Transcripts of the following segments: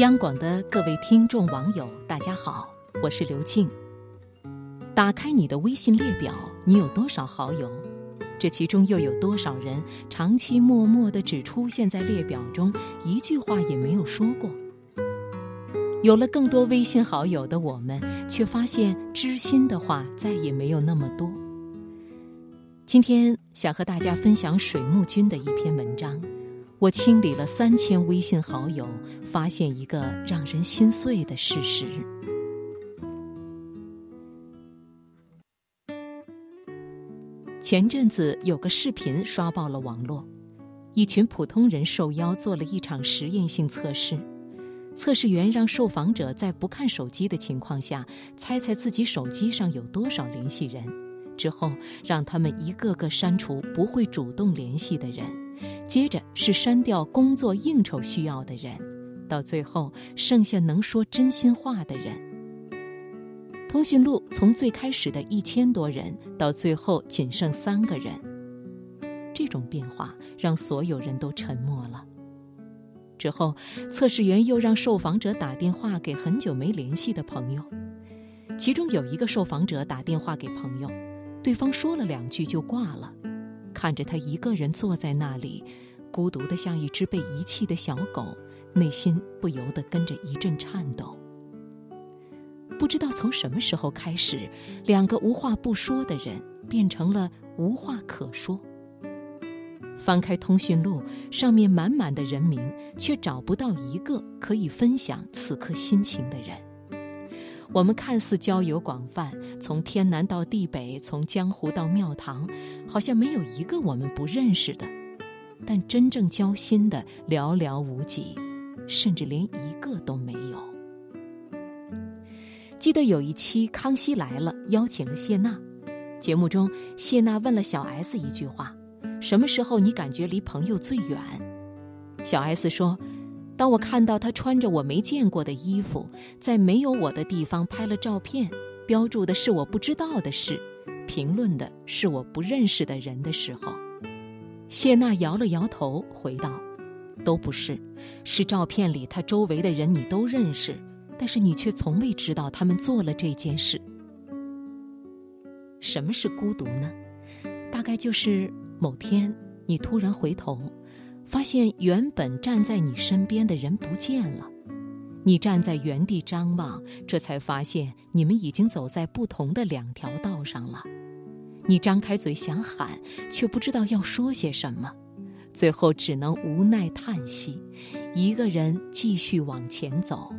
央广的各位听众网友，大家好，我是刘静。打开你的微信列表，你有多少好友？这其中又有多少人长期默默的只出现在列表中，一句话也没有说过？有了更多微信好友的我们，却发现知心的话再也没有那么多。今天想和大家分享水木君的一篇文章。我清理了三千微信好友，发现一个让人心碎的事实。前阵子有个视频刷爆了网络，一群普通人受邀做了一场实验性测试。测试员让受访者在不看手机的情况下，猜猜自己手机上有多少联系人，之后让他们一个个删除不会主动联系的人。接着是删掉工作应酬需要的人，到最后剩下能说真心话的人。通讯录从最开始的一千多人，到最后仅剩三个人。这种变化让所有人都沉默了。之后，测试员又让受访者打电话给很久没联系的朋友，其中有一个受访者打电话给朋友，对方说了两句就挂了。看着他一个人坐在那里，孤独的像一只被遗弃的小狗，内心不由得跟着一阵颤抖。不知道从什么时候开始，两个无话不说的人变成了无话可说。翻开通讯录，上面满满的人名，却找不到一个可以分享此刻心情的人。我们看似交友广泛，从天南到地北，从江湖到庙堂，好像没有一个我们不认识的，但真正交心的寥寥无几，甚至连一个都没有。记得有一期《康熙来了》，邀请了谢娜，节目中谢娜问了小 S 一句话：“什么时候你感觉离朋友最远？”小 S 说。当我看到他穿着我没见过的衣服，在没有我的地方拍了照片，标注的是我不知道的事，评论的是我不认识的人的时候，谢娜摇了摇头，回道：“都不是，是照片里他周围的人你都认识，但是你却从未知道他们做了这件事。什么是孤独呢？大概就是某天你突然回头。”发现原本站在你身边的人不见了，你站在原地张望，这才发现你们已经走在不同的两条道上了。你张开嘴想喊，却不知道要说些什么，最后只能无奈叹息，一个人继续往前走。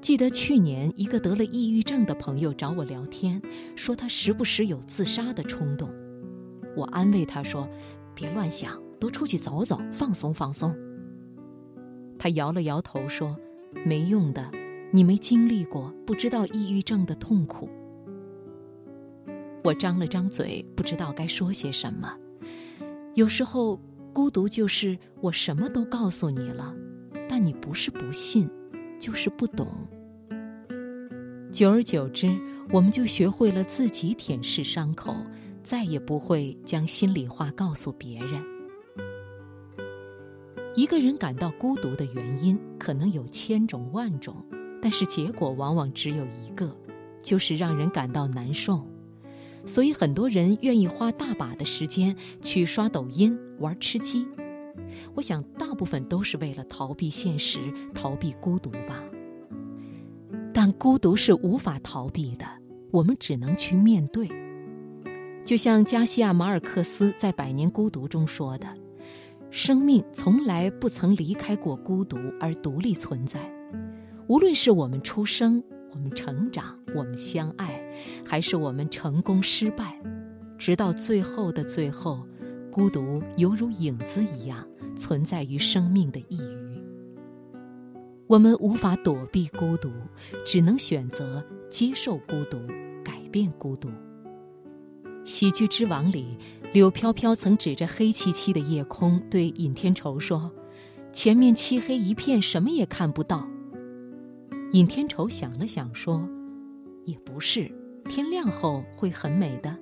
记得去年，一个得了抑郁症的朋友找我聊天，说他时不时有自杀的冲动。我安慰他说：“别乱想。”多出去走走，放松放松。他摇了摇头说：“没用的，你没经历过，不知道抑郁症的痛苦。”我张了张嘴，不知道该说些什么。有时候，孤独就是我什么都告诉你了，但你不是不信，就是不懂。久而久之，我们就学会了自己舔舐伤口，再也不会将心里话告诉别人。一个人感到孤独的原因可能有千种万种，但是结果往往只有一个，就是让人感到难受。所以很多人愿意花大把的时间去刷抖音、玩吃鸡。我想，大部分都是为了逃避现实、逃避孤独吧。但孤独是无法逃避的，我们只能去面对。就像加西亚马尔克斯在《百年孤独》中说的。生命从来不曾离开过孤独而独立存在，无论是我们出生、我们成长、我们相爱，还是我们成功失败，直到最后的最后，孤独犹如影子一样存在于生命的一隅。我们无法躲避孤独，只能选择接受孤独，改变孤独。喜剧之王里。柳飘飘曾指着黑漆漆的夜空对尹天仇说：“前面漆黑一片，什么也看不到。”尹天仇想了想说：“也不是，天亮后会很美的。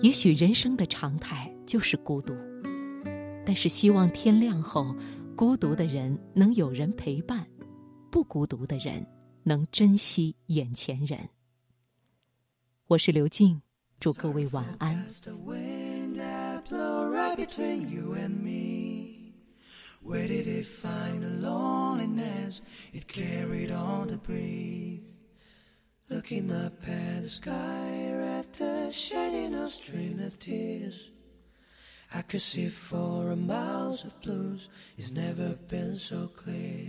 也许人生的常态就是孤独，但是希望天亮后，孤独的人能有人陪伴，不孤独的人能珍惜眼前人。我是刘静，祝各位晚安。Where did it find the loneliness it carried on to breathe? Looking up at the sky after shedding a string of tears. I could see for a miles of blues, it's never been so clear.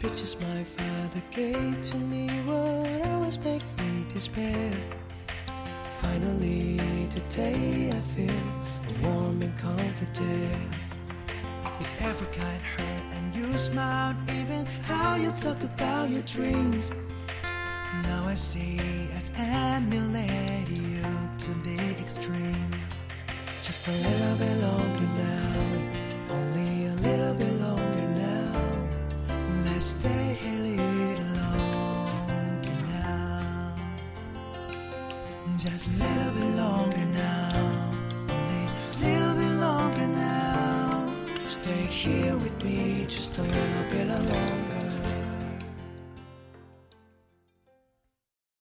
Pictures my father gave to me would always make me despair. Finally, today I feel warm and comforted. You ever got hurt and you smiled, even how you talk about your dreams. Now I see I've emulated you to the extreme. Just a little bit longer here with me just a little bit longer.